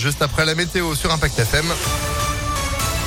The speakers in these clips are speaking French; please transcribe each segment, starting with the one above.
Juste après la météo sur Impact FM.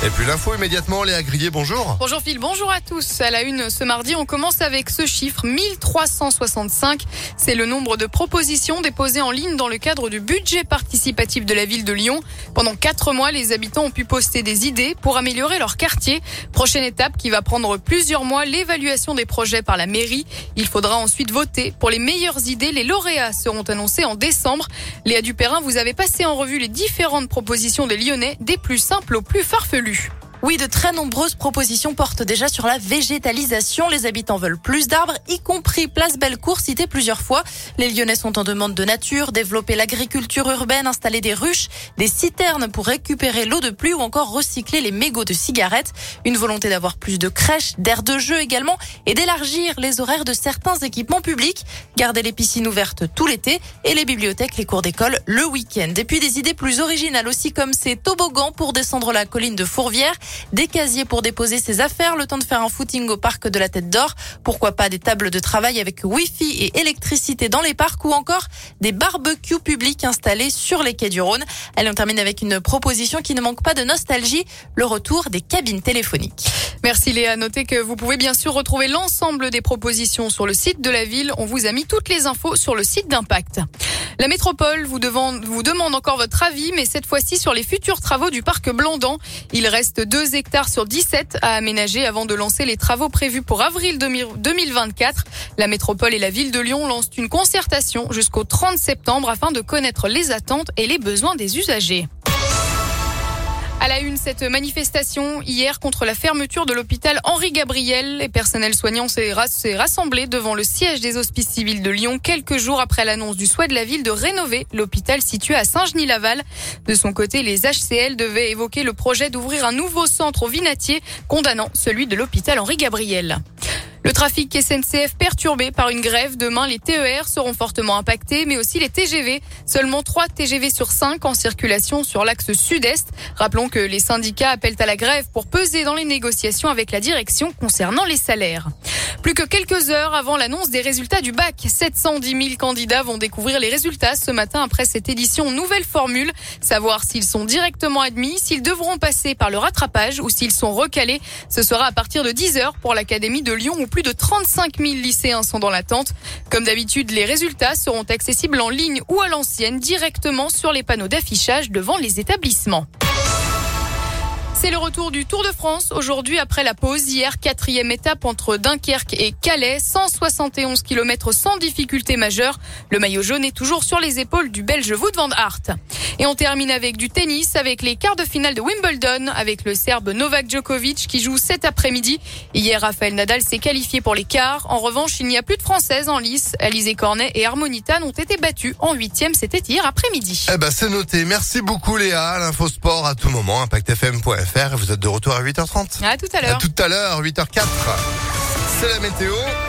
Et puis l'info immédiatement, Léa Grillet, bonjour. Bonjour Phil, bonjour à tous. À la une ce mardi, on commence avec ce chiffre, 1365. C'est le nombre de propositions déposées en ligne dans le cadre du budget participatif de la ville de Lyon. Pendant quatre mois, les habitants ont pu poster des idées pour améliorer leur quartier. Prochaine étape qui va prendre plusieurs mois, l'évaluation des projets par la mairie. Il faudra ensuite voter. Pour les meilleures idées, les lauréats seront annoncés en décembre. Léa Dupérin, vous avez passé en revue les différentes propositions des Lyonnais, des plus simples aux plus farfelues plus. Oui, de très nombreuses propositions portent déjà sur la végétalisation. Les habitants veulent plus d'arbres, y compris Place Bellecour, cité plusieurs fois. Les Lyonnais sont en demande de nature, développer l'agriculture urbaine, installer des ruches, des citernes pour récupérer l'eau de pluie ou encore recycler les mégots de cigarettes. Une volonté d'avoir plus de crèches, d'aires de jeu également et d'élargir les horaires de certains équipements publics. Garder les piscines ouvertes tout l'été et les bibliothèques, les cours d'école le week-end. Et puis des idées plus originales aussi comme ces toboggans pour descendre la colline de Fourvière des casiers pour déposer ses affaires, le temps de faire un footing au parc de la Tête d'Or, pourquoi pas des tables de travail avec Wi-Fi et électricité dans les parcs ou encore des barbecues publics installés sur les quais du Rhône. Allez, on termine avec une proposition qui ne manque pas de nostalgie, le retour des cabines téléphoniques. Merci Léa. Notez que vous pouvez bien sûr retrouver l'ensemble des propositions sur le site de la ville. On vous a mis toutes les infos sur le site d'Impact. La métropole vous, demande encore votre avis, mais cette fois-ci sur les futurs travaux du parc Blandan. Il reste 2 hectares sur 17 à aménager avant de lancer les travaux prévus pour avril 2024. La métropole et la ville de Lyon lancent une concertation jusqu'au 30 septembre afin de connaître les attentes et les besoins des usagers. À la une, cette manifestation hier contre la fermeture de l'hôpital Henri Gabriel. Les personnels soignants s'est rassemblés devant le siège des hospices civils de Lyon quelques jours après l'annonce du souhait de la ville de rénover l'hôpital situé à Saint-Genis-Laval. De son côté, les HCL devaient évoquer le projet d'ouvrir un nouveau centre au Vinatier, condamnant celui de l'hôpital Henri Gabriel. Le trafic SNCF perturbé par une grève. Demain, les TER seront fortement impactés, mais aussi les TGV. Seulement 3 TGV sur 5 en circulation sur l'axe sud-est. Rappelons que les syndicats appellent à la grève pour peser dans les négociations avec la direction concernant les salaires. Plus que quelques heures avant l'annonce des résultats du bac, 710 000 candidats vont découvrir les résultats ce matin après cette édition nouvelle formule. Savoir s'ils sont directement admis, s'ils devront passer par le rattrapage ou s'ils sont recalés. Ce sera à partir de 10 heures pour l'Académie de Lyon plus de 35 000 lycéens sont dans l'attente. Comme d'habitude, les résultats seront accessibles en ligne ou à l'ancienne directement sur les panneaux d'affichage devant les établissements. C'est le retour du Tour de France aujourd'hui après la pause. Hier, quatrième étape entre Dunkerque et Calais, 171 km sans difficulté majeure. Le maillot jaune est toujours sur les épaules du Belge Wout van Aert. Et on termine avec du tennis, avec les quarts de finale de Wimbledon, avec le Serbe Novak Djokovic qui joue cet après-midi. Hier, Rafael Nadal s'est qualifié pour les quarts. En revanche, il n'y a plus de Françaises en lice. Alizé Cornet et Harmonita ont été battues en huitième. C'était hier après-midi. Eh ben, c'est noté. Merci beaucoup, Léa. L'info sport à tout moment, impactfm.fr. Vous êtes de retour à 8h30. À tout à l'heure. À tout à l'heure, 8h04. C'est la météo.